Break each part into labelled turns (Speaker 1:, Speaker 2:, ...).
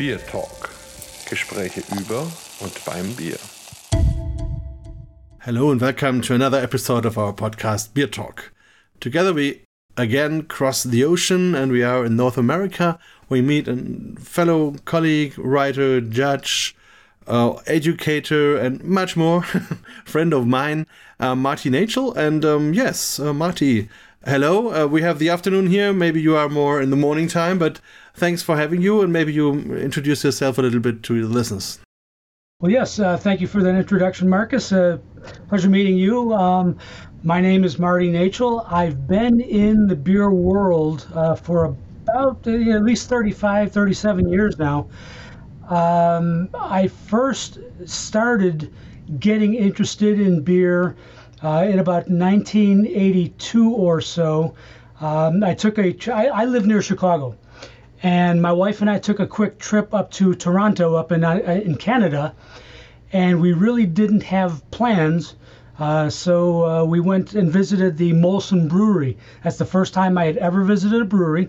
Speaker 1: Beer Talk. Gespräche über und beim Bier.
Speaker 2: Hello and welcome to another episode of our podcast Beer Talk. Together we again cross the ocean and we are in North America. We meet a fellow colleague, writer, judge, uh, educator, and much more. Friend of mine, uh, Marty Nachel. And um, yes, uh, Marty, hello. Uh, we have the afternoon here. Maybe you are more in the morning time, but thanks for having you. And maybe you introduce yourself a little bit to the listeners.
Speaker 3: Well, yes, uh, thank you for that introduction, Marcus. Uh, pleasure meeting you. Um, my name is Marty Nachel. I've been in the beer world uh, for about uh, at least 35, 37 years now. Um, I first started getting interested in beer uh, in about 1982 or so. Um, I took a. I, I live near Chicago, and my wife and I took a quick trip up to Toronto, up in uh, in Canada, and we really didn't have plans. Uh, so uh, we went and visited the Molson Brewery. That's the first time I had ever visited a brewery,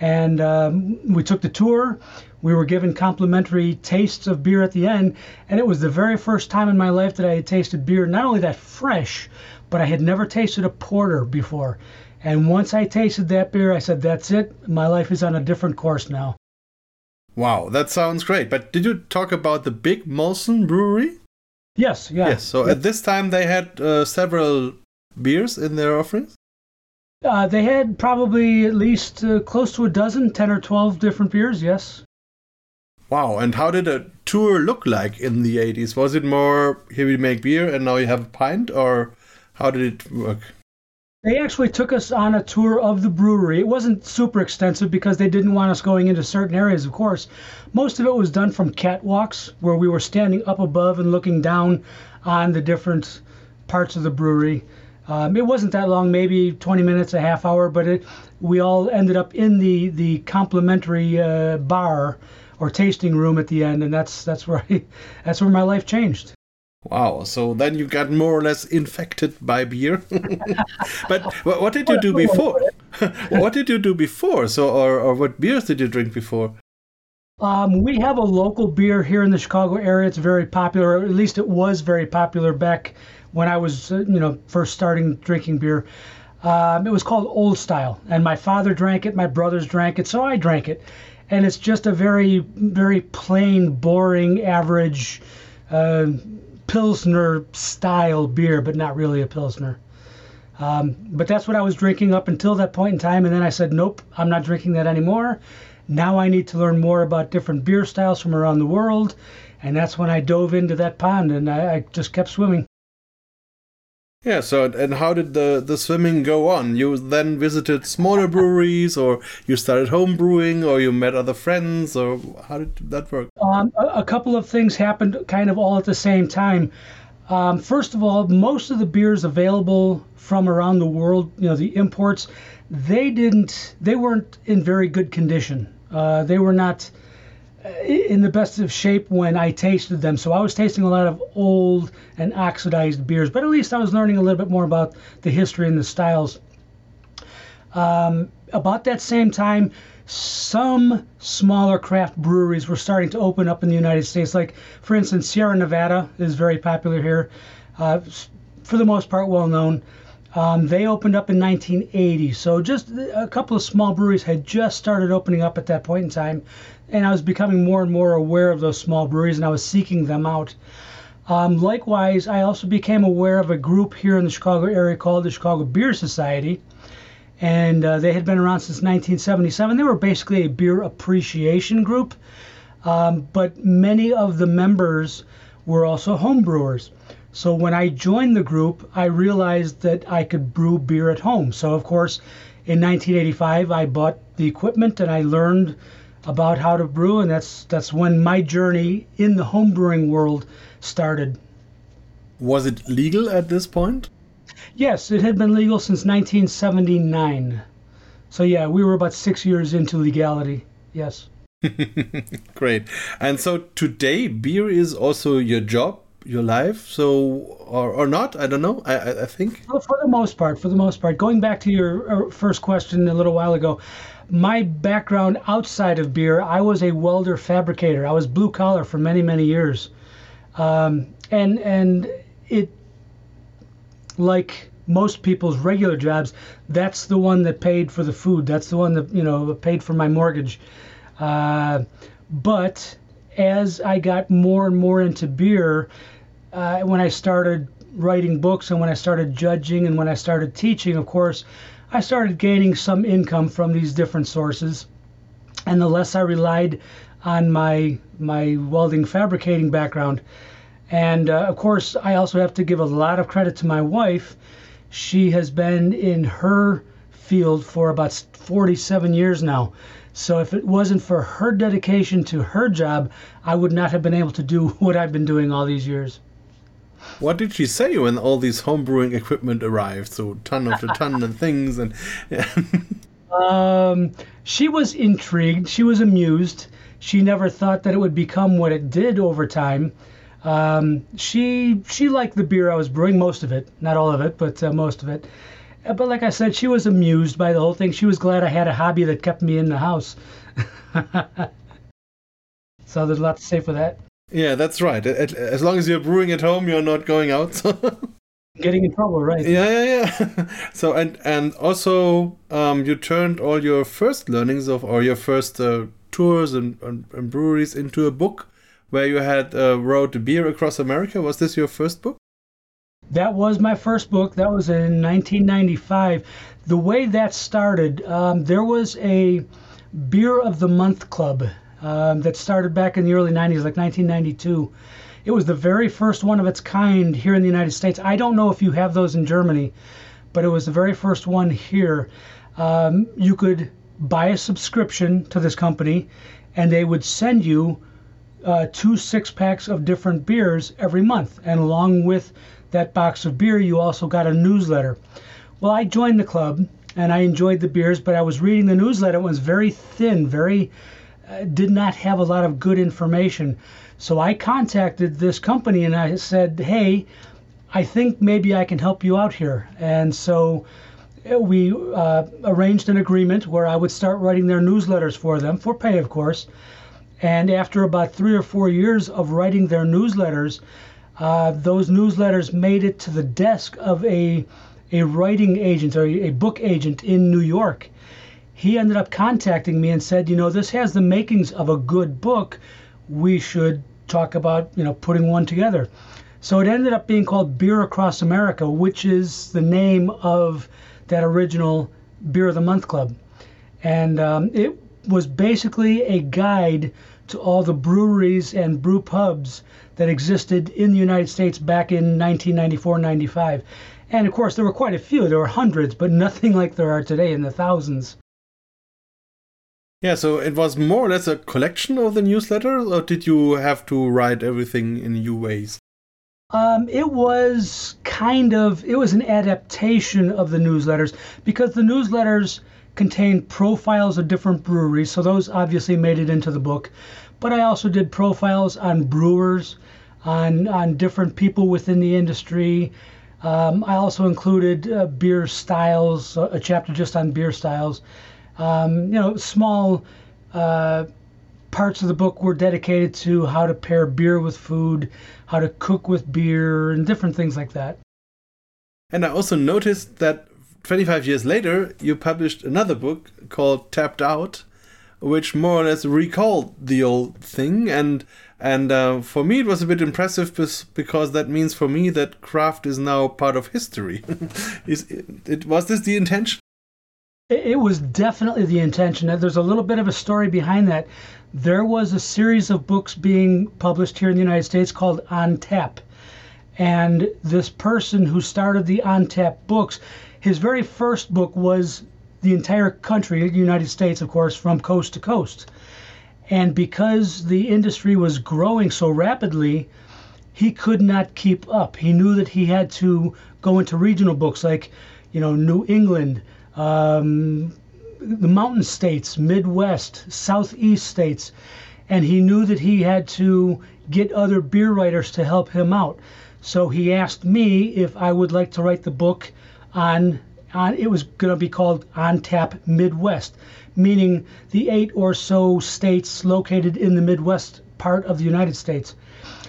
Speaker 3: and um, we took the tour. We were given complimentary tastes of beer at the end, and it was the very first time in my life that I had tasted beer not only that fresh, but I had never tasted a porter before. And once I tasted that beer, I said, "That's it. My life is on a different course now."
Speaker 2: Wow, that sounds great. But did you talk about the big Molson Brewery?
Speaker 3: Yes, yeah.
Speaker 2: Yes. So at this time they had uh, several beers in their offerings.
Speaker 3: Uh, they had probably at least uh, close to a dozen, 10 or 12 different beers, yes.
Speaker 2: Wow, and how did a tour look like in the 80s? Was it more here we make beer and now you have a pint, or how did it work?
Speaker 3: They actually took us on a tour of the brewery. It wasn't super extensive because they didn't want us going into certain areas, of course. Most of it was done from catwalks where we were standing up above and looking down on the different parts of the brewery. Um, it wasn't that long, maybe 20 minutes, a half hour, but it, we all ended up in the the complimentary uh, bar or tasting room at the end, and that's that's where I, that's where my life changed.
Speaker 2: Wow! So then you got more or less infected by beer. but what did you do before? what did you do before? So, or, or what beers did you drink before?
Speaker 3: Um, we have a local beer here in the Chicago area. It's very popular, or at least it was very popular back when I was, uh, you know, first starting drinking beer. Um, it was called Old Style, and my father drank it, my brothers drank it, so I drank it. And it's just a very, very plain, boring, average uh, Pilsner style beer, but not really a Pilsner. Um, but that's what I was drinking up until that point in time, and then I said, nope, I'm not drinking that anymore. Now I need to learn more about different beer styles from around the world, and that's when I dove into that pond and I, I just kept swimming.
Speaker 2: Yeah, so and how did the, the swimming go on? You then visited smaller breweries, or you started home brewing, or you met other friends, or how did that work?
Speaker 3: Um, a, a, couple of things happened kind of all at the same time. Um, first of all, most of the beers available from around the world, you know, the imports, they didn't, they weren't in very good condition. Uh, they were not in the best of shape when I tasted them. So I was tasting a lot of old and oxidized beers, but at least I was learning a little bit more about the history and the styles. Um, about that same time, some smaller craft breweries were starting to open up in the United States. Like, for instance, Sierra Nevada is very popular here, uh, for the most part, well known. Um, they opened up in 1980, so just a couple of small breweries had just started opening up at that point in time, and I was becoming more and more aware of those small breweries, and I was seeking them out. Um, likewise, I also became aware of a group here in the Chicago area called the Chicago Beer Society, and uh, they had been around since 1977. They were basically a beer appreciation group, um, but many of the members were also home brewers. So when I joined the group, I realized that I could brew beer at home. So of course, in 1985, I bought the equipment and I learned about how to brew, and that's that's when my journey in the home brewing world started.
Speaker 2: Was it legal at this point?
Speaker 3: Yes, it had been legal since 1979. So yeah, we were about six years into legality. Yes.
Speaker 2: Great. And so today, beer is also your job your life. So, or, or not? I don't know. I, I, I think.
Speaker 3: Well, for the most part, for the most part, going back to your uh, first question a little while ago, my background outside of beer, I was a welder fabricator. I was blue collar for many, many years, um, and and it like most people's regular jobs, that's the one that paid for the food. That's the one that you know paid for my mortgage. Uh, but as I got more and more into beer, uh, when I started writing books and when I started judging and when I started teaching, of course, I started gaining some income from these different sources. And the less I relied on my my welding fabricating background, and uh, of course, I also have to give a lot of credit to my wife. She has been in her field for about 47 years now. So if it wasn't for her dedication to her job, I would not have been able to do what I've been doing all these years.
Speaker 2: What did she say when all these homebrewing equipment arrived? So ton after ton of things and. Yeah.
Speaker 3: um, she was intrigued. She was amused. She never thought that it would become what it did over time. Um, she she liked the beer I was brewing, most of it, not all of it, but uh, most of it. Uh, but like I said, she was amused by the whole thing. She was glad I had a hobby that kept me in the house. so there's a lot to say for that.
Speaker 2: Yeah, that's right. As long as you're brewing at home, you're not going out.
Speaker 3: Getting in trouble, right?
Speaker 2: Yeah, yeah, yeah. so and and also, um, you turned all your first learnings of or your first uh, tours and, and, and, breweries into a book, where you had uh, wrote beer across America. Was this your first book?
Speaker 3: That was my first book. That was in 1995. The way that started, um, there was a Beer of the Month Club um, that started back in the early 90s, like 1992. It was the very first one of its kind here in the United States. I don't know if you have those in Germany, but it was the very first one here. Um, you could buy a subscription to this company, and they would send you uh, two six packs of different beers every month. And along with that box of beer, you also got a newsletter. Well, I joined the club and I enjoyed the beers, but I was reading the newsletter. It was very thin, very, did not have a lot of good information. So I contacted this company and I said, hey, I think maybe I can help you out here. And so uh, we uh, arranged an agreement where I would start writing their newsletters for them, for pay, of course. And after about three or four years of writing their newsletters, uh, those newsletters made it to the desk of a a writing agent or a book agent in New York. He ended up contacting me and said, you know, this has the makings of a good book. We should talk about, you know, putting one together. So it ended up being called Beer Across America, which is the name of that original Beer of the Month Club. And um, it was basically a guide to all the breweries and brew pubs that existed in the United States back in 1994 95. And of course, there were quite a few. There were hundreds, but nothing like there are today in the thousands.
Speaker 2: Yeah, so it was more or less a collection of the newsletter, or did you have to write everything in new ways?
Speaker 3: Um, it was kind of it was an adaptation of the newsletters because the newsletters contained profiles of different breweries, so those obviously made it into the book. But I also did profiles on brewers, on on different people within the industry. Um, I also included uh, beer styles, a chapter just on beer styles. Um, you know, small uh, parts of the book were dedicated to how to pair beer with food, how to cook with beer, and different things like that.
Speaker 2: And I also noticed that 25 years later, you published another book called Tapped Out, which more or less recalled the old thing. And and uh, for me, it was a bit impressive because that means for me that craft is now part of history. is it, it, was this the intention?
Speaker 3: It was definitely the intention. There's a little bit of a story behind that. There was a series of books being published here in the United States called On Tap. And this person who started the On Tap books his very first book was the entire country, the United States, of course, from coast to coast. And because the industry was growing so rapidly, he could not keep up. He knew that he had to go into regional books like, you know, New England, um, the mountain states, Midwest, Southeast states. and he knew that he had to get other beer writers to help him out. So he asked me if I would like to write the book on on it was going to be called On Tap Midwest, meaning the eight or so states located in the Midwest part of the United States.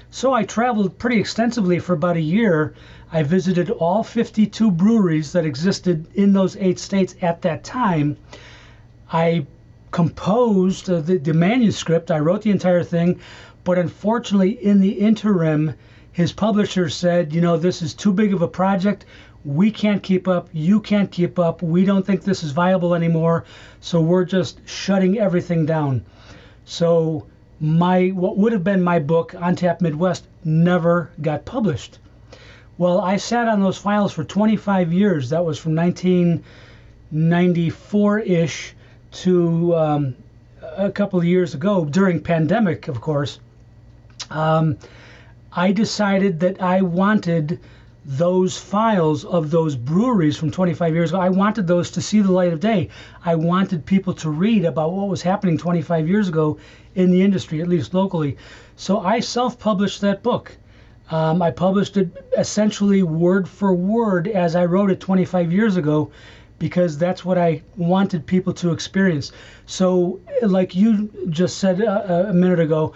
Speaker 3: So I traveled pretty extensively for about a year. I visited all 52 breweries that existed in those eight states at that time. I composed uh, the, the manuscript, I wrote the entire thing, but unfortunately, in the interim, his publisher said, you know, this is too big of a project. We can't keep up. You can't keep up. We don't think this is viable anymore. So we're just shutting everything down. So my what would have been my book on tap midwest never got published. Well i sat on those files for 25 years. That was from 1994ish to um, a couple of years ago during pandemic of course. Um, i decided that i wanted those files of those breweries from 25 years ago. I wanted those to see the light of day. I wanted people to read about what was happening 25 years ago in the industry at least locally so i self-published that book um, i published it essentially word for word as i wrote it 25 years ago because that's what I wanted people to experience. So, like you just said a, a, minute ago,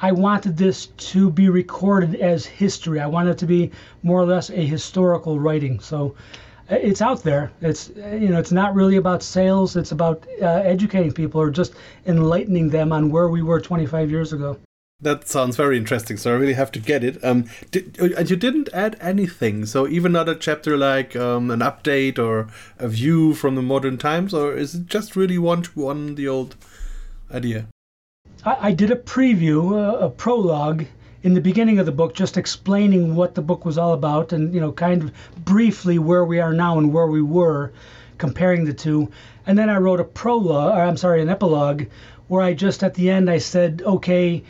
Speaker 3: I wanted this to be recorded as history. I wanted it to be more or less a historical writing. So, uh, it's out there. It's you know, it's not really about sales. It's about uh, educating people or just enlightening them on where we were 25 years ago.
Speaker 2: That sounds very interesting. So I really have to get it. Um, did, uh, and you didn't add anything. So even not a chapter like um, an update or a view from the modern times, or is it just really one to one the old idea?
Speaker 3: I, I did a preview, a, a prologue in the beginning of the book, just explaining what the book was all about, and you know, kind of briefly where we are now and where we were, comparing the two. And then I wrote a prologue, or I'm sorry, an epilogue, where I just at the end I said, okay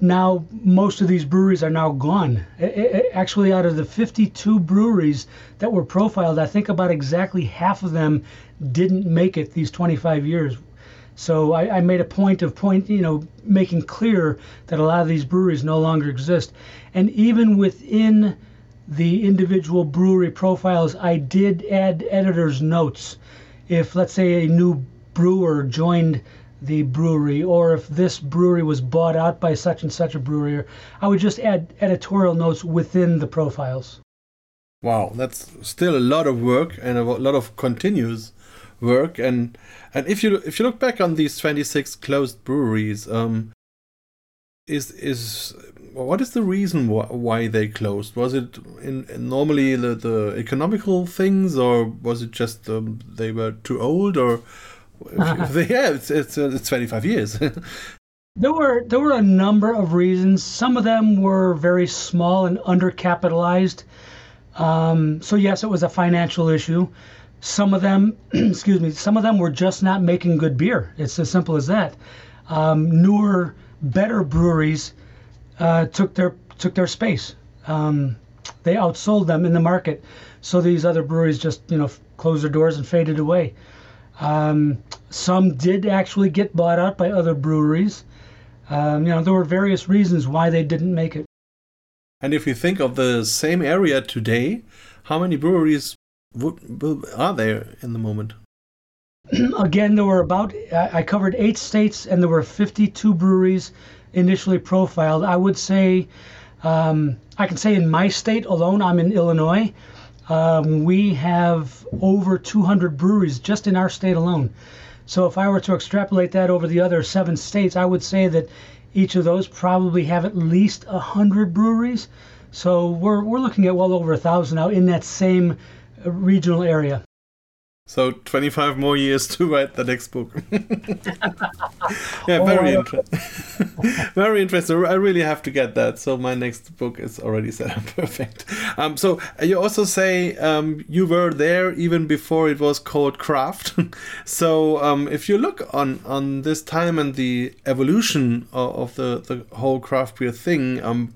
Speaker 3: now most of these breweries are now gone. actually, out of the 52 breweries that were profiled, I think about exactly half of them didn't make it these 25 years. So I, I, made a point of point, you know, making clear that a lot of these breweries no longer exist. And even within the individual brewery profiles, I did add editor's notes. If let's say a new brewer joined the brewery or if this brewery was bought out by such and such a brewery. I would just add editorial notes within the profiles.
Speaker 2: Wow, that's still a lot of work and a lot of continuous work. And and if you if you look back on these 26 closed breweries, um, is is what is the reason wh- why they closed? Was it in, in normally the, the economical things, or was it just um, they were too old, or yeah, it's it's, uh, it's 25 years.
Speaker 3: there were there were a number of reasons. Some of them were very small and undercapitalized. Um, so yes, it was a financial issue. Some of them, excuse me, some of them were just not making good beer. It's as simple as that. Um, newer, better breweries uh, took their took their space. Um, they outsold them in the market, so these other breweries just you know closed their doors and faded away. Um, some did actually get bought out by other breweries. Um, you know, there were various reasons why they didn't make it.
Speaker 2: And if you think of the same area today, how many breweries are there in the moment?
Speaker 3: Again, there were about, I covered eight states and there were 52 breweries initially profiled. I would say, um, I can say in my state alone, I'm in Illinois. Um, we have over 200 breweries just in our state alone. So if I were to extrapolate that over the other seven states, I would say that each of those probably have at least 100 breweries. So we're, we're looking at well over a thousand now in that same regional area.
Speaker 2: So 25 more years to write the next book. yeah, very oh, interesting. very interesting. I really have to get that. So my next book is already set up perfect. Um, so you also say um, you were there even before it was called craft. so um, if you look on on this time and the evolution of, of the the whole craft beer thing, um,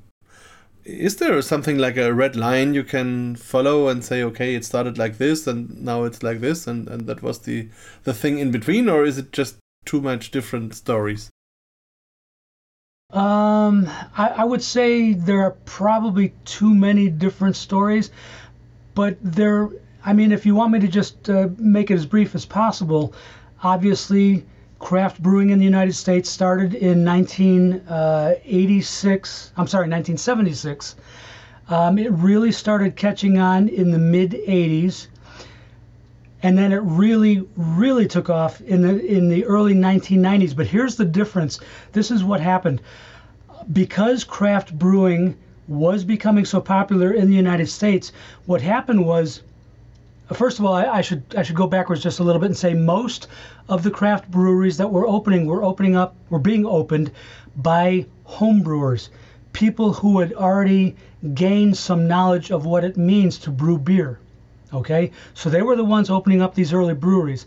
Speaker 2: is there something like a red line you can follow and say okay it started like this and now it's like this and, and that was the the thing in between or is it just too much different stories
Speaker 3: Um, I, I would say there are probably too many different stories, but there. I mean, if you want me to just uh, make it as brief as possible, obviously, craft brewing in the United States started in 1986. I'm sorry, 1976. Um, it really started catching on in the mid 80s and then it really really took off in the in the early 1990s but here's the difference this is what happened because craft brewing was becoming so popular in the United States what happened was first of all I, I should I should go backwards just a little bit and say most of the craft breweries that were opening were opening up were being opened by home brewers people who had already gained some knowledge of what it means to brew beer Okay, so they were the ones opening up these early breweries.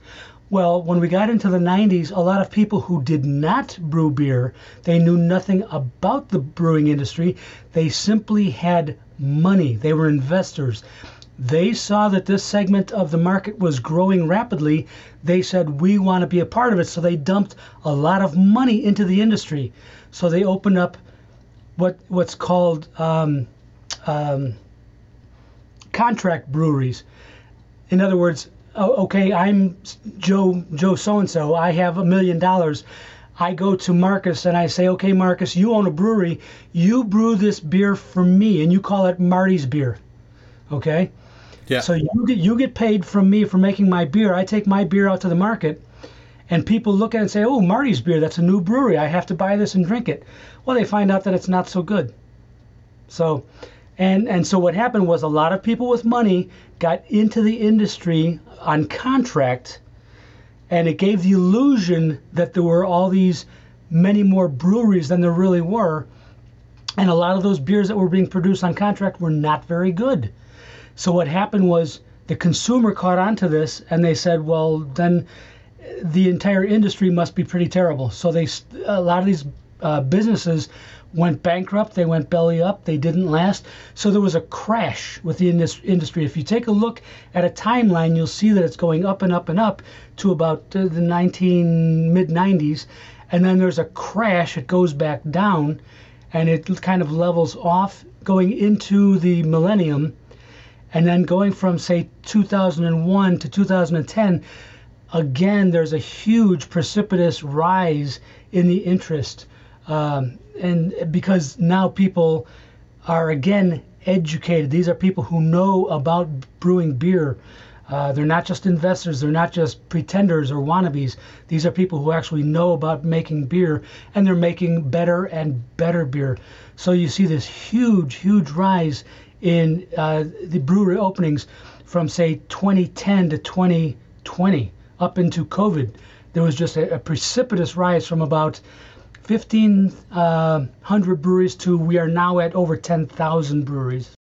Speaker 3: Well, when we got into the 90s, a lot of people who did not brew beer, they knew nothing about the brewing industry. They simply had money. They were investors. They saw that this segment of the market was growing rapidly. They said, We want to be a part of it. So they dumped a lot of money into the industry. So they opened up what what's called um, um, contract breweries. In other words, okay, I'm Joe Joe so and so. I have a million dollars. I go to Marcus and I say, okay, Marcus, you own a brewery. You brew this beer for me, and you call it Marty's beer. Okay.
Speaker 2: Yeah.
Speaker 3: So you get you get paid from me for making my beer. I take my beer out to the market, and people look at it and say, "Oh, Marty's beer. That's a new brewery. I have to buy this and drink it." Well, they find out that it's not so good. So and and so what happened was a lot of people with money got into the industry on contract and it gave the illusion that there were all these many more breweries than there really were. And a lot of those beers that were being produced on contract were not very good. So what happened was the consumer caught on to this and they said, well, then the entire industry must be pretty terrible. So they a lot of these uh, businesses went bankrupt, they went belly up, they didn't last. So there was a crash with the industry. If you take a look at a timeline, you'll see that it's going up and up and up to about uh, the 19 mid 90s, and then there's a crash. It goes back down, and it kind of levels off going into the millennium, and then going from say 2001 to 2010. Again, there's a huge precipitous rise in the interest. Um, and because now people are again educated. These are people who know about brewing beer. Uh, they're not just investors, they're not just pretenders or wannabes. These are people who actually know about making beer and they're making better and better beer. So you see this huge, huge rise in uh, the brewery openings from, say, 2010 to 2020 up into COVID. There was just a, a precipitous rise from about 1,500 uh, breweries to we are now at over 10,000 breweries.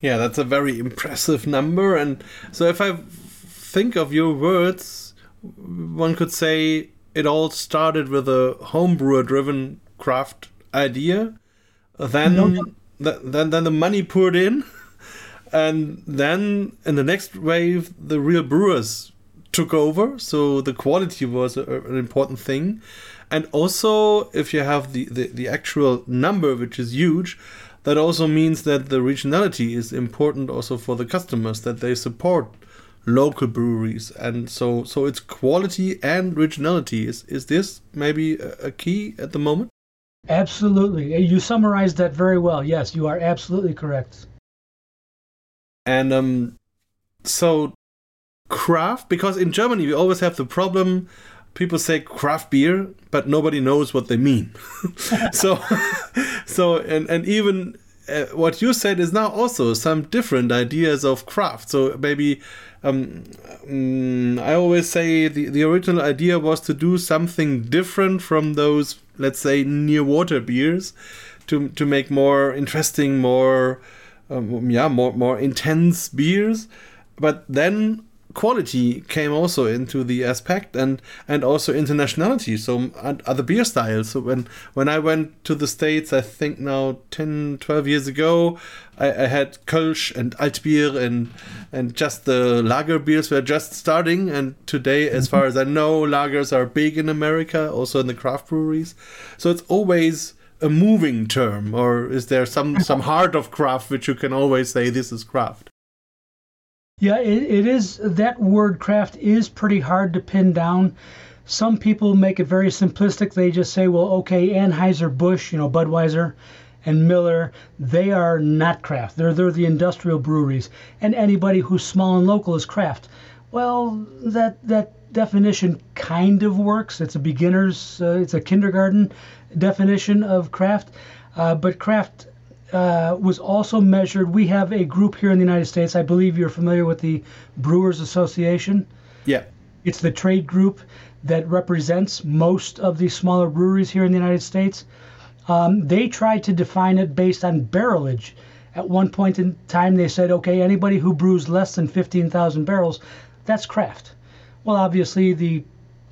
Speaker 2: Yeah, that's a very impressive number. And so if I think of your words, one could say it all started with a homebrewer driven craft idea. Then, no. Then, then the money poured in. And then in the next wave, the real brewers took over, so the quality was a, an important thing. And also, if you have the, the, the actual number, which is huge, that also means that the regionality is important also for the customers, that they support local breweries. And so, so it's quality and regionality. Is, is this maybe a, a key at the moment?
Speaker 3: Absolutely. You summarized that very well. Yes, you are absolutely correct.
Speaker 2: And um, so craft because in Germany we always have the problem people say craft beer but nobody knows what they mean so so and and even uh, what you said is now also some different ideas of craft so maybe um, um, I always say the, the original idea was to do something different from those let's say near water beers to to make more interesting more um, yeah more more intense beers. But then quality came also into the aspect and and also internationality so other beer styles. So when when i went to the states i think now 10 12 years ago i, I had kölsch and altbier and and just the lager beers were just starting. And today as mm-hmm. far as i know lagers are big in america also in the craft breweries. So it's always a moving term or is there some some heart of craft which you can always say this is craft
Speaker 3: yeah, it, it is. That word craft is pretty hard to pin down. Some people make it very simplistic. They just say, well, okay, Anheuser-Busch, you know, Budweiser and Miller, they are not craft. They're, they're the industrial breweries. And anybody who's small and local is craft. Well, that, that definition kind of works. It's a beginner's, uh, it's a kindergarten definition of craft. Uh, but craft uh, was also measured. We have a group here in the United States. I believe you're familiar with the Brewers Association.
Speaker 2: Yeah.
Speaker 3: It's the trade group that represents most of the smaller breweries here in the United States. Um, they tried to define it based on barrelage. At one point in time, they said, okay, anybody who brews less than 15,000 barrels, that's craft. Well, obviously, the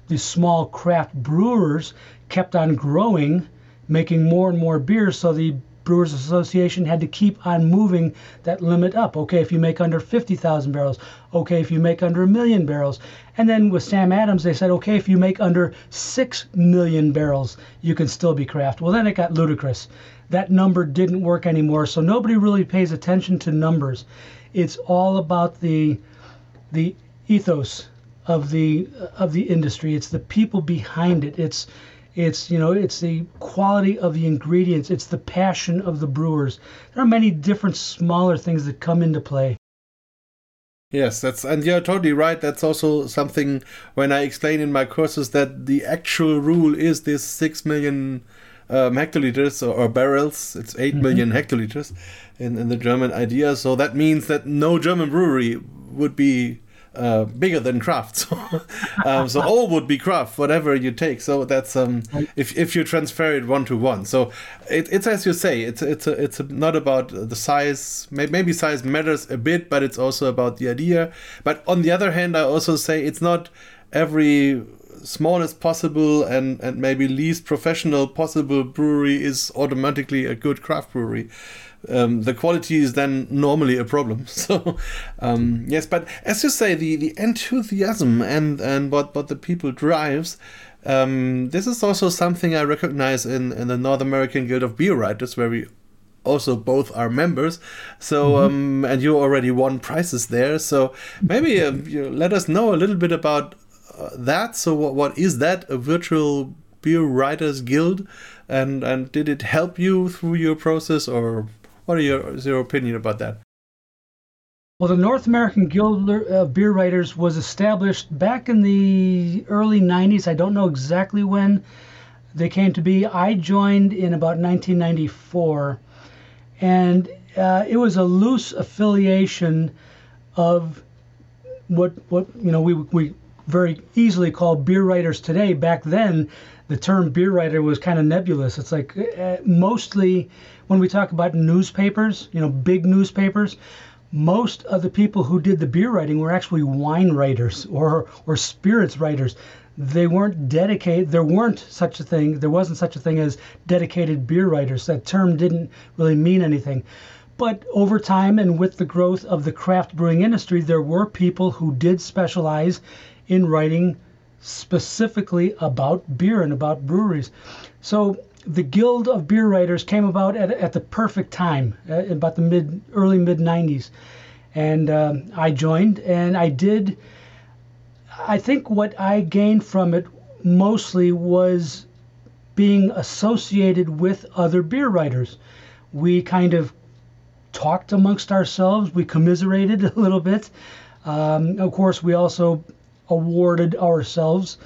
Speaker 3: the small craft brewers kept on growing, making more and more beer, so the Brewers Association had to keep on moving that limit up. Okay, if you make under 50,000 barrels, okay, if you make under a million barrels. And then with Sam Adams, they said, okay, if you make under 6 million barrels, you can still be craft. Well, then it got ludicrous. That number didn't work anymore, so nobody really pays attention to numbers. It's all about the the ethos of the of the industry. It's the people behind it. It's it's you know it's the quality of the ingredients. It's the passion of the brewers. There are many different smaller things that come into play.
Speaker 2: Yes, that's and you're totally right. That's also something when I explain in my courses that the actual rule is this six million um, hectoliters or, or, barrels. It's eight mm-hmm. million hectoliters in, in the German idea. So that means that no German brewery would be uh, bigger than craft. So, um, so all would be craft, whatever you take. So that's um, if if you transfer it one to one. So it, it's as you say, it's it's a, it's a, not about the size. Maybe size matters a bit, but it's also about the idea. But on the other hand, I also say it's not every smallest possible and and maybe least professional possible brewery is automatically a good craft brewery um, the quality is then normally a problem. So um, yes, but as you say, the, the enthusiasm and and what what the people drives. Um, this is also something I recognize in, in the North American Guild of Beer Writers, where we also both are members. So, mm-hmm. um, and you already won prizes there. So maybe uh, you let us know a little bit about uh, that. So, what, what is that? A virtual beer writers guild, and and did it help you through your process, or what are your, is your opinion about that?
Speaker 3: Well, the North American Guild of Beer Writers was established back in the early 90s. I don't know exactly when they came to be. I joined in about 1994, and uh, it was a loose affiliation of what what you know we we very easily call beer writers today. Back then, the term beer writer was kind of nebulous. It's like uh, mostly when we talk about newspapers, you know, big newspapers, most of the people who did the beer writing were actually wine writers or or spirits writers. They weren't dedicated. There weren't such a thing. There wasn't such a thing as dedicated beer writers. That term didn't really mean anything. But over time and with the growth of the craft brewing industry, there were people who did specialize in writing specifically about beer and about breweries. So the Guild of Beer Writers came about at, at the perfect time, uh, about the mid early mid 90s, and uh, I joined, and I did. I think what I gained from it mostly was being associated with other beer writers. We kind of talked amongst ourselves. We commiserated a little bit. Um, of course, we also awarded ourselves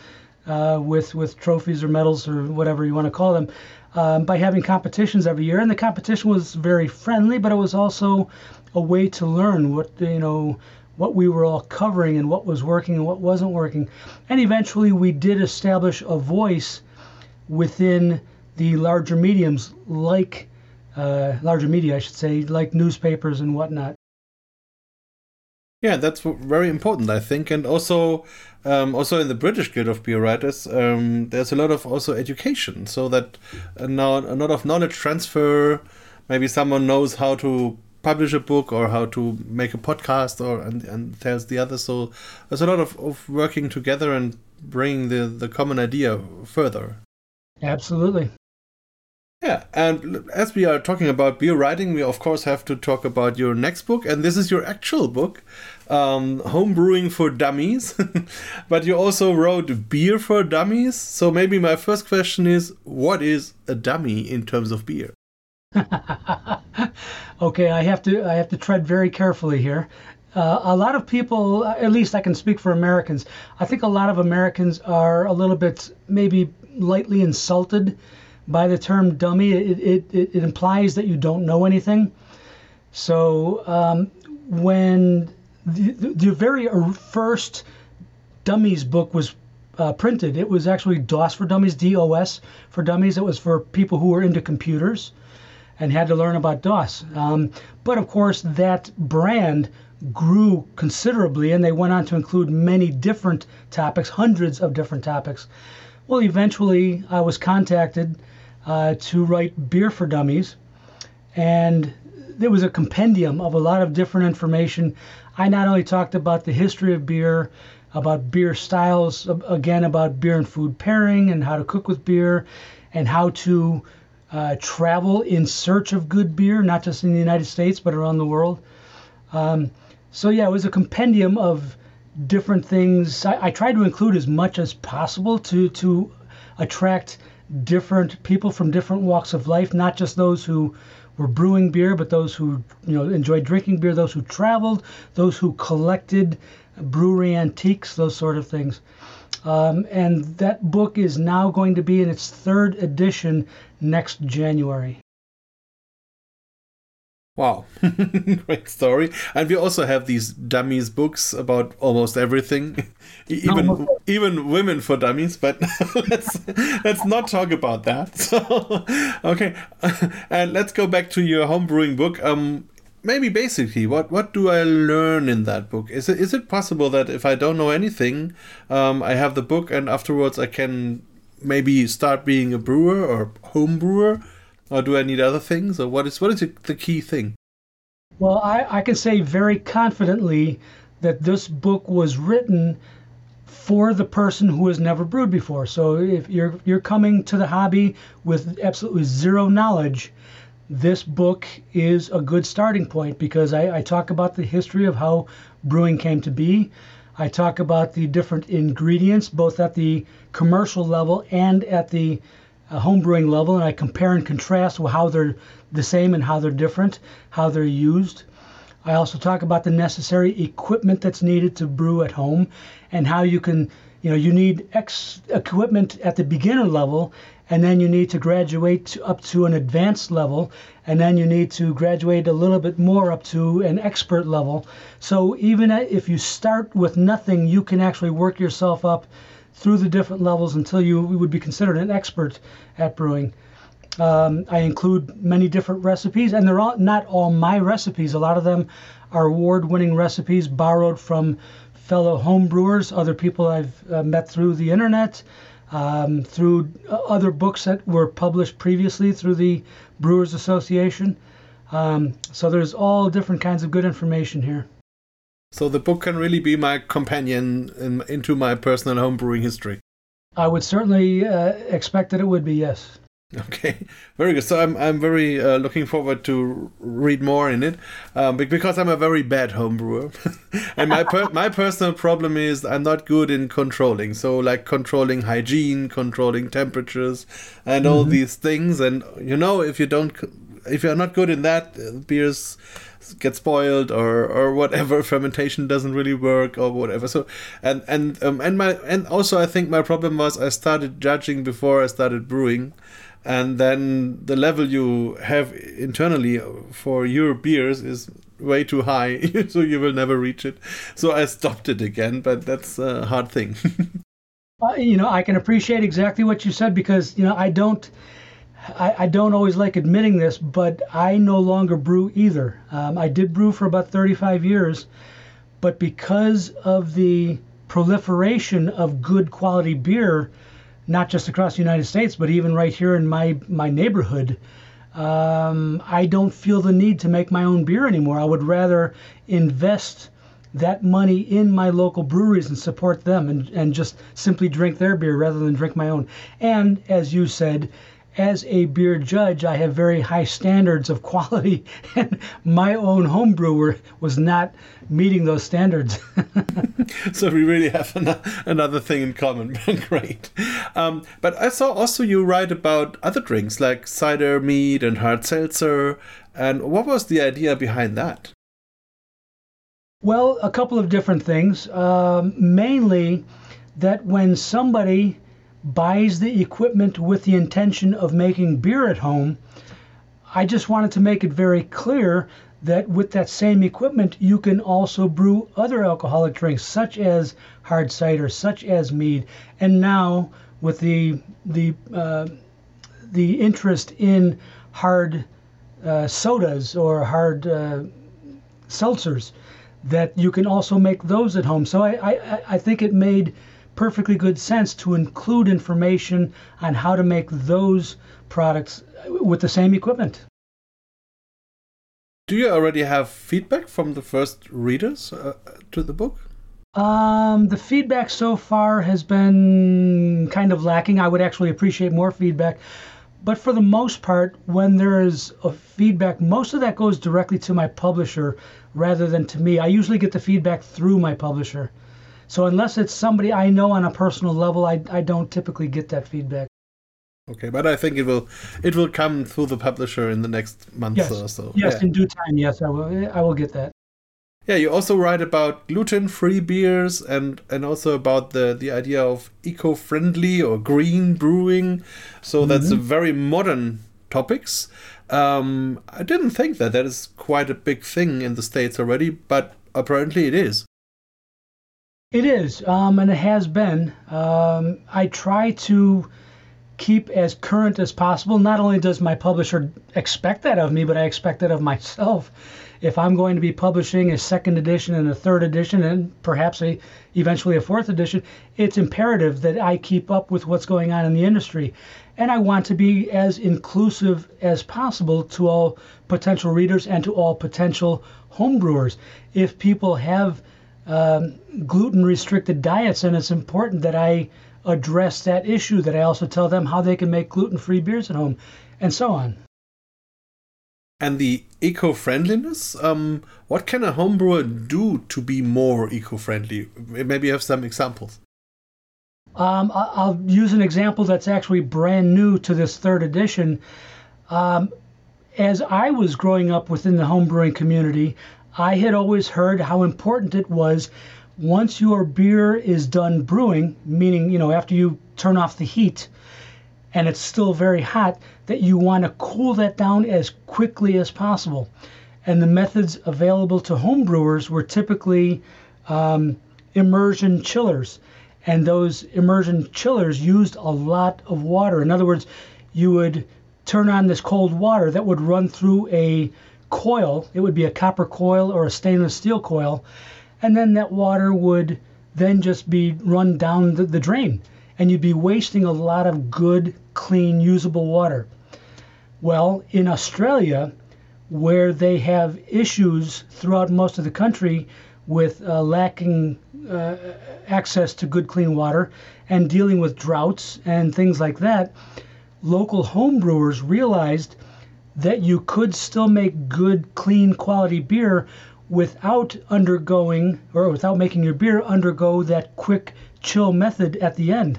Speaker 3: uh, with with trophies or medals or whatever you want to call them um, by having competitions every year. And the competition was very friendly, but it was also a way to learn what you know what we were all covering and what was working and what wasn't working. And eventually, we did establish a voice within the larger mediums, like uh, larger media, I should say, like newspapers and whatnot.
Speaker 2: Yeah, that's very important, I think, and also, um, also in the British Guild of Beer Writers, um, there's a lot of also education, so that uh, now a lot of knowledge transfer. Maybe someone knows how to publish a book or how to make a podcast, or and, and tells the other. So there's a lot of, of working together and bringing the the common idea further.
Speaker 3: Absolutely.
Speaker 2: Yeah, and as we are talking about beer writing, we of course have to talk about your next book, and this is your actual book, um, Home Brewing for Dummies. but you also wrote Beer for Dummies. So maybe my first question is, what is a dummy in terms of beer?
Speaker 3: okay, I have to I have to tread very carefully here. Uh, a lot of people, at least I can speak for Americans, I think a lot of Americans are a little bit maybe lightly insulted by the term dummy, it, it, it, implies that you don't know anything. So um, when the, the very first Dummies book was uh, printed, it was actually DOS for Dummies, DOS for Dummies. It was for people who were into computers and had to learn about DOS. Um, but of course, that brand grew considerably and they went on to include many different topics, hundreds of different topics. Well, eventually, I was contacted uh, to write Beer for Dummies. And there was a compendium of a lot of different information. I not only talked about the history of beer, about beer styles, again, about beer and food pairing and how to cook with beer, and how to uh, travel in search of good beer, not just in the United States, but around the world. Um, so, yeah, it was a compendium of different things. I, I tried to include as much as possible to, to attract different people from different walks of life, not just those who were brewing beer, but those who you know enjoyed drinking beer, those who traveled, those who collected brewery antiques, those sort of things. Um, and that book is now going to be in its third edition next January.
Speaker 2: Wow, great story! And we also have these dummies books about almost everything, even even women for dummies. But let's let's not talk about that. So, okay, and let's go back to your homebrewing book. Um, maybe basically, what what do I learn in that book? Is it is it possible that if I don't know anything, um, I have the book and afterwards I can maybe start being a brewer or home brewer? Or do I need other things, or what is what is the key thing?
Speaker 3: Well, I, I can say very confidently that this book was written for the person who has never brewed before. So if you're you're coming to the hobby with absolutely zero knowledge, this book is a good starting point because I, I talk about the history of how brewing came to be. I talk about the different ingredients, both at the commercial level and at the uh, home brewing level, and I compare and contrast how they're the same and how they're different, how they're used. I also talk about the necessary equipment that's needed to brew at home and how you can, you know, you need X equipment at the beginner level and then you need to graduate to, up to an advanced level and then you need to graduate a little bit more up to an expert level. So even if you start with nothing, you can actually work yourself up through the different levels until you would be considered an expert at brewing. Um, I include many different recipes, and they're all, not all my recipes. A lot of them are award-winning recipes borrowed from fellow home brewers, other people I've uh, met through the internet, um, through other books that were published previously through the Brewers Association. Um, so there's all different kinds of good information here.
Speaker 2: So the book can really be my companion in, into my personal homebrewing history.
Speaker 3: I would certainly uh, expect that it would be, yes.
Speaker 2: Okay, very good. So I'm I'm very uh, looking forward to read more in it, um, because I'm a very bad homebrewer, and my per- my personal problem is I'm not good in controlling. So like controlling hygiene, controlling temperatures, and all mm-hmm. these things. And you know, if you don't, if you're not good in that, uh, beers get spoiled or or whatever fermentation doesn't really work or whatever. So and and um, and my and also i think my problem was i started judging before i started brewing. And then the level you have internally for your beers is way too high so you will never reach it. So i stopped it again but that's a hard thing.
Speaker 3: Uh, you know i can appreciate exactly what you said because you know i don't I, I, don't always like admitting this, but I no longer brew either. Um, I did brew for about 35 years, But because of the proliferation of good quality beer, not just across the United States, but even right here in my, my neighborhood, um, I don't feel the need to make my own beer anymore. I would rather invest that money in my local breweries and support them and, and just simply drink their beer rather than drink my own. And as you said, as a beer judge, I have very high standards of quality, and my own home brewer was not meeting those standards.
Speaker 2: so we really have an- another thing in common. Great. Um, but I saw also you write about other drinks like cider, mead, and hard seltzer. And what was the idea behind that?
Speaker 3: Well, a couple of different things. Um, mainly that when somebody buys the equipment with the intention of making beer at home, I just wanted to make it very clear that with that same equipment, you can also brew other alcoholic drinks, such as hard cider, such as mead, and now with the the uh, the interest in hard uh, sodas or hard uh, seltzers, that you can also make those at home. So I, I, I think it made perfectly good sense to include information on how to make those products with the same equipment.
Speaker 2: Do you already have feedback from the first readers uh, to the book?
Speaker 3: Um, the feedback so far has been kind of lacking. I would actually appreciate more feedback. But for the most part, when there is a feedback, most of that goes directly to my publisher rather than to me. I usually get the feedback through my publisher. So unless it's somebody I know on a personal level, I, I don't typically get that feedback.
Speaker 2: Okay, but I think it will it will come through the publisher in the next month
Speaker 3: yes.
Speaker 2: or so.
Speaker 3: Yes, yeah. in due time. Yes, I will. I will get that.
Speaker 2: Yeah, you also write about gluten-free beers and and also about the the idea of eco-friendly or green brewing. So mm-hmm. that's a very modern topics. Um, I didn't think that that is quite a big thing in the states already, but apparently it is.
Speaker 3: It is, um, and it has been. Um, I try to keep as current as possible. Not only does my publisher expect that of me, but I expect that of myself. If I'm going to be publishing a second edition and a third edition, and perhaps a eventually a fourth edition, it's imperative that I keep up with what's going on in the industry. And I want to be as inclusive as possible to all potential readers and to all potential homebrewers. If people have um, gluten restricted diets, and it's important that I address that issue, that I also tell them how they can make gluten free beers at home, and so on.
Speaker 2: And the eco friendliness, um, what can a homebrewer do to be more eco friendly? Maybe you have some examples.
Speaker 3: Um, I'll use an example that's actually brand new to this third edition. Um, as I was growing up within the homebrewing community, I had always heard how important it was once your beer is done brewing, meaning, you know, after you turn off the heat and it's still very hot, that you want to cool that down as quickly as possible. And the methods available to home brewers were typically um, immersion chillers. And those immersion chillers used a lot of water. In other words, you would turn on this cold water that would run through a coil. It would be a copper coil or a stainless steel coil. And then that water would then just be run down the, the drain. And you'd be wasting a lot of good, clean, usable water. Well, in Australia, where they have issues throughout most of the country with uh, lacking uh, access to good, clean water and dealing with droughts and things like that, local homebrewers realized that you could still make good, clean, quality beer without undergoing or without making your beer undergo that quick chill method at the end.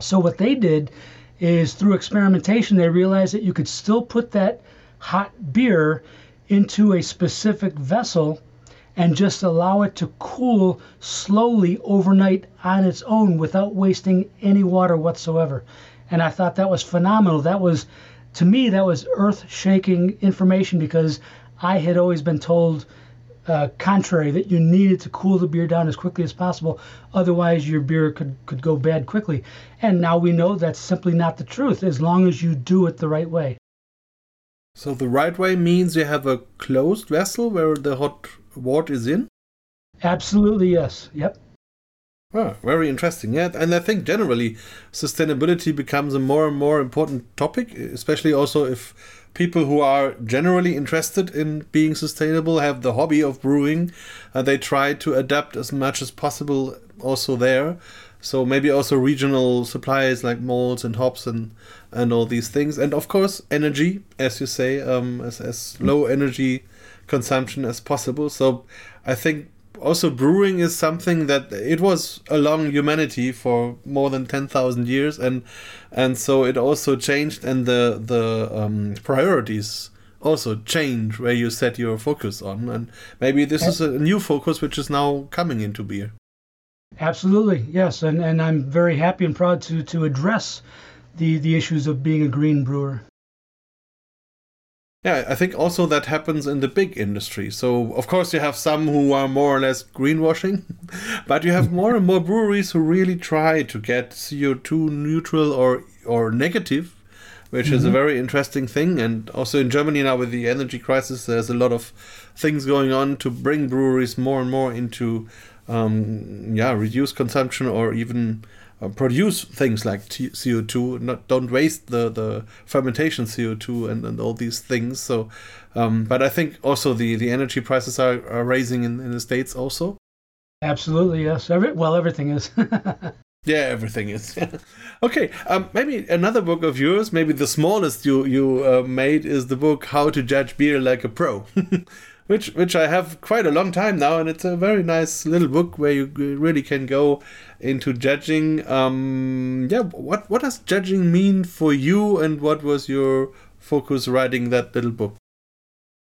Speaker 3: So, what they did is through experimentation, they realized that you could still put that hot beer into a specific vessel and just allow it to cool slowly overnight on its own without wasting any water whatsoever. And I thought that was phenomenal. That was to me, that was earth shaking information because I had always been told uh, contrary that you needed to cool the beer down as quickly as possible, otherwise your beer could, could go bad quickly. And now we know that's simply not the truth as long as you do it the right way.
Speaker 2: So the right way means you have a closed vessel where the hot water is in?
Speaker 3: Absolutely, yes. Yep.
Speaker 2: Oh, very interesting. Yeah, and I think generally sustainability becomes a more and more important topic, especially also if people who are generally interested in being sustainable have the hobby of brewing. Uh, they try to adapt as much as possible also there. So maybe also regional supplies like malts and hops and and all these things, and of course energy, as you say, um, as as low energy consumption as possible. So I think also brewing is something that it was along humanity for more than 10,000 years and and so it also changed and the the um, priorities also change where you set your focus on and maybe this is a new focus which is now coming into beer
Speaker 3: absolutely yes and and i'm very happy and proud to to address the the issues of being a green brewer
Speaker 2: yeah, I think also that happens in the big industry. So, of course, you have some who are more or less greenwashing, but you have more and more breweries who really try to get CO2 neutral or, or negative, which mm-hmm. is a mm-hmm. very interesting thing. And also in Germany now, with the energy crisis, there's a lot of things going on to bring breweries more and more into um, yeah, reduce consumption or even uh, produce things like T- CO2, not don't waste the, the fermentation CO2 and, and all these things. So, um, but I think also the, the energy prices are, are raising in, in the states also.
Speaker 3: Absolutely, yes. Every, well, everything is.
Speaker 2: yeah, everything is. okay, um, maybe another book of yours, maybe the smallest you you uh, made is the book How to Judge Beer Like a Pro. which which I have quite a long time now, and it's a very nice little book where you really can go into judging. Um, yeah, what what does judging mean for you, and what was your focus writing that little book?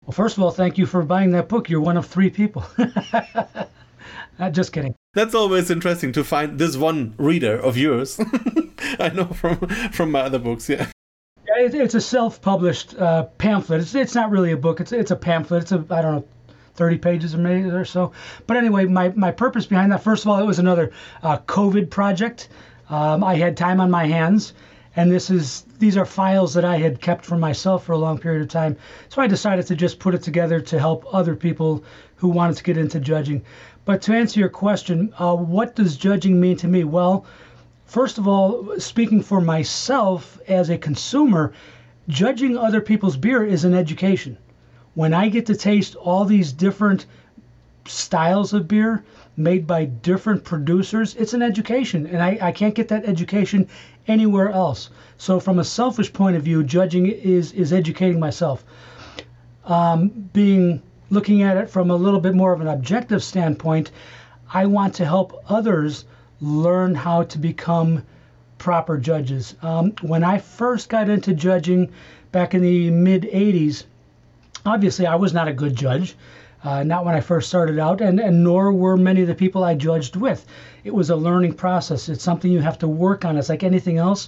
Speaker 3: Well, first of all, thank you for buying that book. You're one of three people. uh, just kidding.
Speaker 2: That's always interesting to find this one reader of yours. I know from from my other books, yeah
Speaker 3: it's a self-published uh, pamphlet. It's, it's not really a book. It's it's a pamphlet. It's a I don't know, 30 pages or maybe or so. But anyway, my my purpose behind that, first of all, it was another uh, COVID project. Um, I had time on my hands, and this is these are files that I had kept for myself for a long period of time. So I decided to just put it together to help other people who wanted to get into judging. But to answer your question, uh, what does judging mean to me? Well First of all, speaking for myself as a consumer, judging other people's beer is an education. When I get to taste all these different styles of beer made by different producers, it's an education. And I, I can't get that education anywhere else. So, from a selfish point of view, judging is, is educating myself. Um, being looking at it from a little bit more of an objective standpoint, I want to help others learn how to become proper judges. Um, when I first got into judging back in the mid 80s, obviously I was not a good judge. Uh, not when I first started out, and, and nor were many of the people I judged with. It was a learning process. It's something you have to work on. It's like anything else.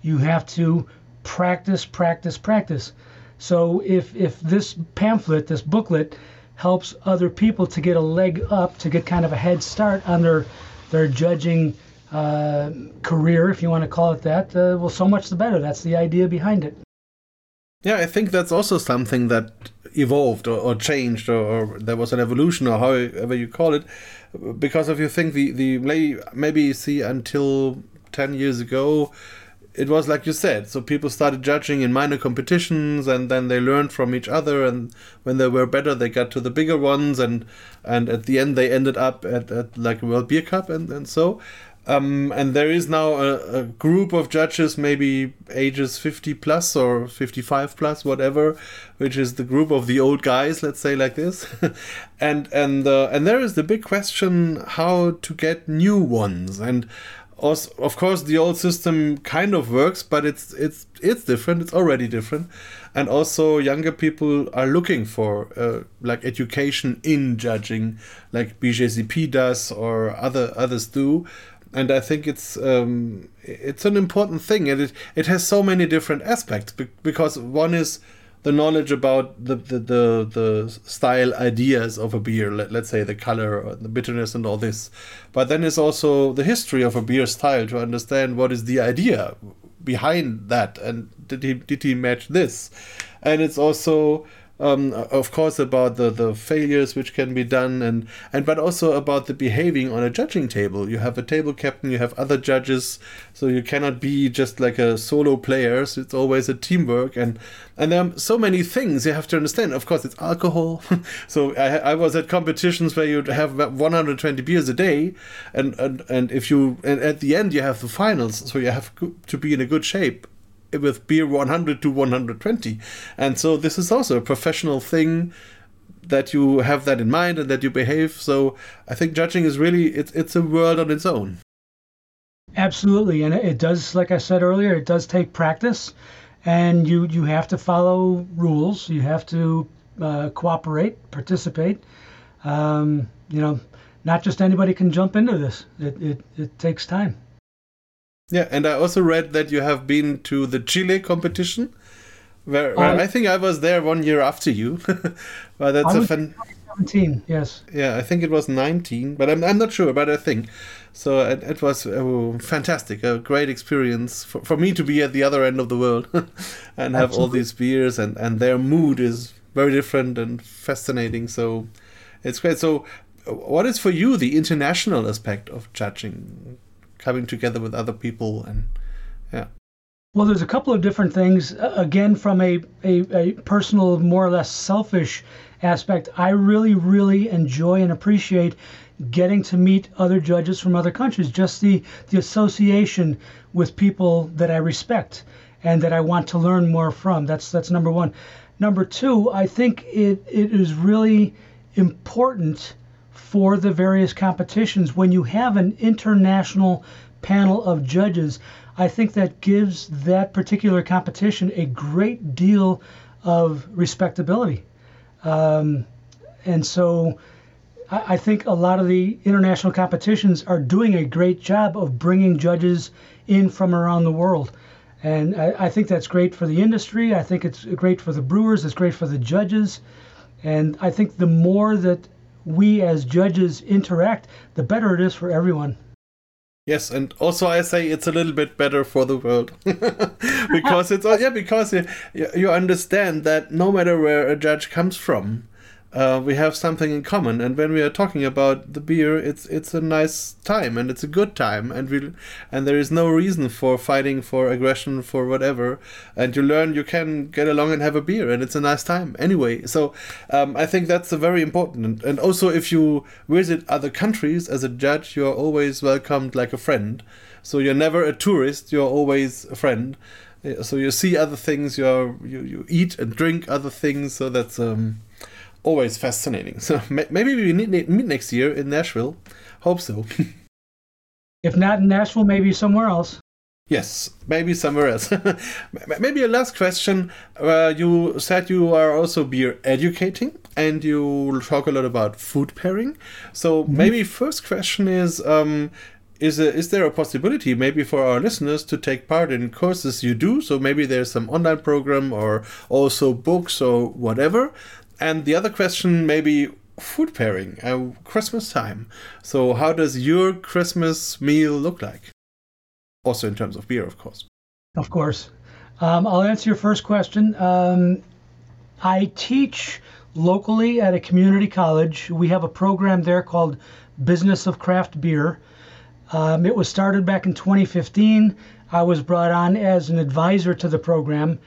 Speaker 3: You have to practice, practice, practice. So if if this pamphlet, this booklet, helps other people to get a leg up, to get kind of a head start on their their judging uh, career, if you want to call it that, uh, well, so much the better. That's the idea behind it.
Speaker 2: Yeah, I think that's also something that evolved or, or changed, or, or, there was an evolution, or however you call it. Because if you think the the maybe see until ten years ago, it was like you said. So people started judging in minor competitions, and then they learned from each other. And when they were better, they got to the bigger ones, and and at the end they ended up at, at like a World Beer Cup, and and so. Um, and there is now a, a, group of judges, maybe ages 50 plus or 55 plus, whatever, which is the group of the old guys, let's say like this. and and uh, and there is the big question how to get new ones. And also, of course the old system kind of works but it's it's it's different. It's already different. And also younger people are looking for uh, like education in judging like BJCP does or other others do. And I think it's um, it's an important thing. And it it has so many different aspects because one is the knowledge about the, the, the, the style ideas of a beer, let, let's say the color, uh, the bitterness, and all this. But then it's also the history of a beer style to understand what is the idea behind that and did he did he match this and it's also um, of course, about the, the failures which can be done, and, and but also about the behaving on a judging table. You have a table captain, you have other judges, so you cannot be just like a solo player. So it's always a teamwork, and and there are so many things you have to understand. Of course, it's alcohol. so I, I was at competitions where you have 120 beers a day, and and, and if you and at the end you have the finals, so you have to be in a good shape with beer 100 to 120 and so this is also a professional thing that you have that in mind and that you behave. So i think judging is really it's it's a world on its own.
Speaker 3: Absolutely. And it does like i said earlier it does take practice. And you you have to follow rules. You have to uh, cooperate participate. Um, you know not just anybody can jump into this. It, it, it takes time
Speaker 2: yeah, and I also read that you have been to the Chile competition, where, where uh, I think I was there one year after you.
Speaker 3: but that's I a fun. 17, yes.
Speaker 2: Yeah, I think it was 19, but I'm, I'm not sure, but I think. So it, it was uh, fantastic, a great experience for, for me to be at the other end of the world and have Absolutely. all these beers, and, and their mood is very different and fascinating. So it's great. So, what is for you the international aspect of judging? Coming together with other people and yeah.
Speaker 3: Well there's a couple of different things. Again from a, a, a personal more or less selfish aspect i really really enjoy and appreciate getting to meet other judges from other countries. Just the the association with people that i respect and that i want to learn more from. That's that's number one. Number two i think it, it is really important for the various competitions. When you have an international panel of judges, I think that gives that particular competition a great deal of respectability. Um, and so I, I think a lot of the international competitions are doing a great job of bringing judges in from around the world. And I, I, think that's great for the industry. I think it's great for the brewers. It's great for the judges. And I think the more that we as judges interact, the better it is for everyone.
Speaker 2: Yes, and also I say it's a little bit better for the world because it's oh, yeah because you, you understand that no matter where a judge comes from, uh, we have something in common. And when we are talking about the beer, it's it's a nice time and it's a good time, and we and there is no reason for fighting, for aggression, for whatever. And you learn you can get along and have a beer, and it's a nice time anyway. So um, I think that's a very important. And also, if you visit other countries as a judge, you are always welcomed like a friend. So you're never a tourist; you're always a friend so you see other things you you you eat and drink other things so that's um always fascinating. So maybe we meet next year in Nashville. Hope so.
Speaker 3: if not in Nashville, maybe somewhere else.
Speaker 2: Yes, maybe somewhere else. maybe a last question. Uh, you said you are also beer educating and you talk a lot about food pairing. So mm-hmm. maybe first question is um, is a, is there a possibility maybe for our listeners to take part in courses you do so maybe there's some online program or also books or whatever and the other question, maybe food pairing, uh, Christmas time. So, how does your Christmas meal look like? Also, in terms of beer, of course.
Speaker 3: Of course. Um, I'll answer your first question. Um, I teach locally at a community college. We have a program there called Business of Craft Beer. Um, it was started back in 2015. I was brought on as an advisor to the program,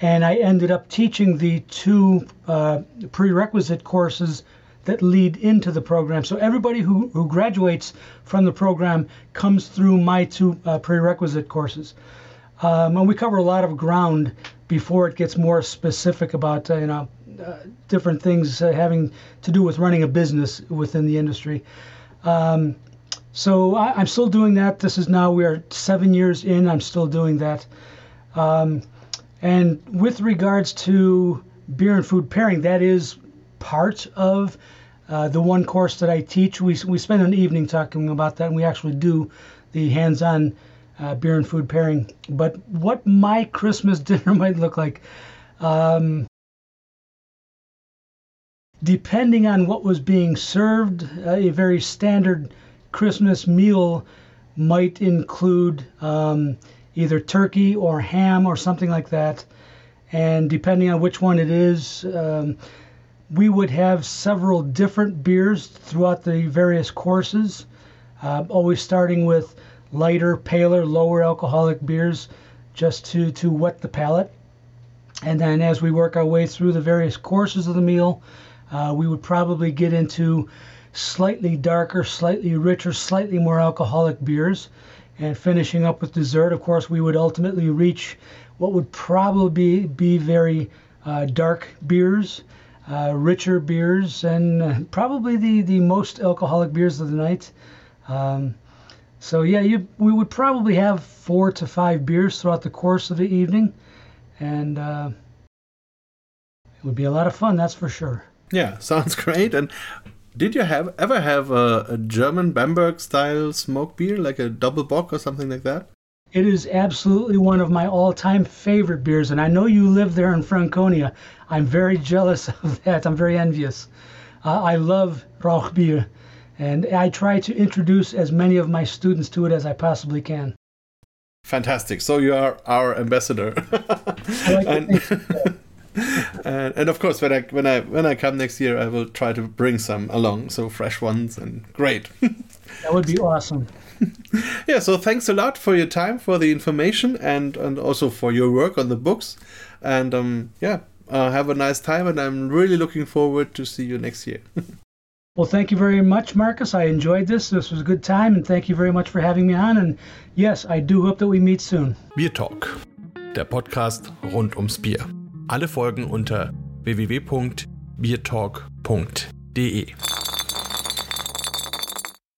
Speaker 3: and I ended up teaching the two uh, prerequisite courses that lead into the program. So everybody who, who graduates from the program comes through my two uh, prerequisite courses. Um, and we cover a lot of ground before it gets more specific about uh, you know uh, different things uh, having to do with running a business within the industry. Um, so I, am still doing that. This is now we are seven years in. I'm still doing that. Um, and with regards to beer and food pairing, that is part of uh, the one course that I teach. We, we spend an evening talking about that, and we actually do the hands on uh, beer and food pairing. But what my Christmas dinner might look like, um, depending on what was being served, uh, a very standard Christmas meal might include. Um, either turkey or ham or something like that. and depending on which one it is, um, we would have several different beers throughout the various courses, uh, always starting with lighter, paler, lower alcoholic beers just to, to wet the palate. And then as we work our way through the various courses of the meal, uh, we would probably get into slightly darker, slightly richer, slightly more alcoholic beers. And finishing up with dessert, of course, we would ultimately reach what would probably be, very uh, dark beers, uh, richer beers, and uh, probably the, the most alcoholic beers of the night. Um, so yeah, you, we would probably have four to five beers throughout the course of the evening, and uh, it would be a lot of fun, that's for sure.
Speaker 2: Yeah, sounds great. And did you have ever have a, a German Bamberg style smoked beer, like a double bock or something like that?
Speaker 3: It is absolutely one of my all-time favorite beers, and I know you live there in Franconia. I'm very jealous of that. I'm very envious. Uh, I love Rauchbier, and I try to introduce as many of my students to it as I possibly can.
Speaker 2: Fantastic. So you are our ambassador. like and, and, and of course, when I when I when I come next year, I will try to bring some along, so fresh ones and great.
Speaker 3: that would be awesome.
Speaker 2: yeah. So thanks a lot for your time, for the information, and and also for your work on the books. And um, yeah, uh, have a nice time, and I'm really looking forward to see you next year.
Speaker 3: well, thank you very much, Marcus. I enjoyed this. This was a good time, and thank you very much for having me on. And yes, I do hope that we meet soon.
Speaker 2: Beer Talk, der Podcast rund ums Bier. Alle Folgen unter www.biertalk.de.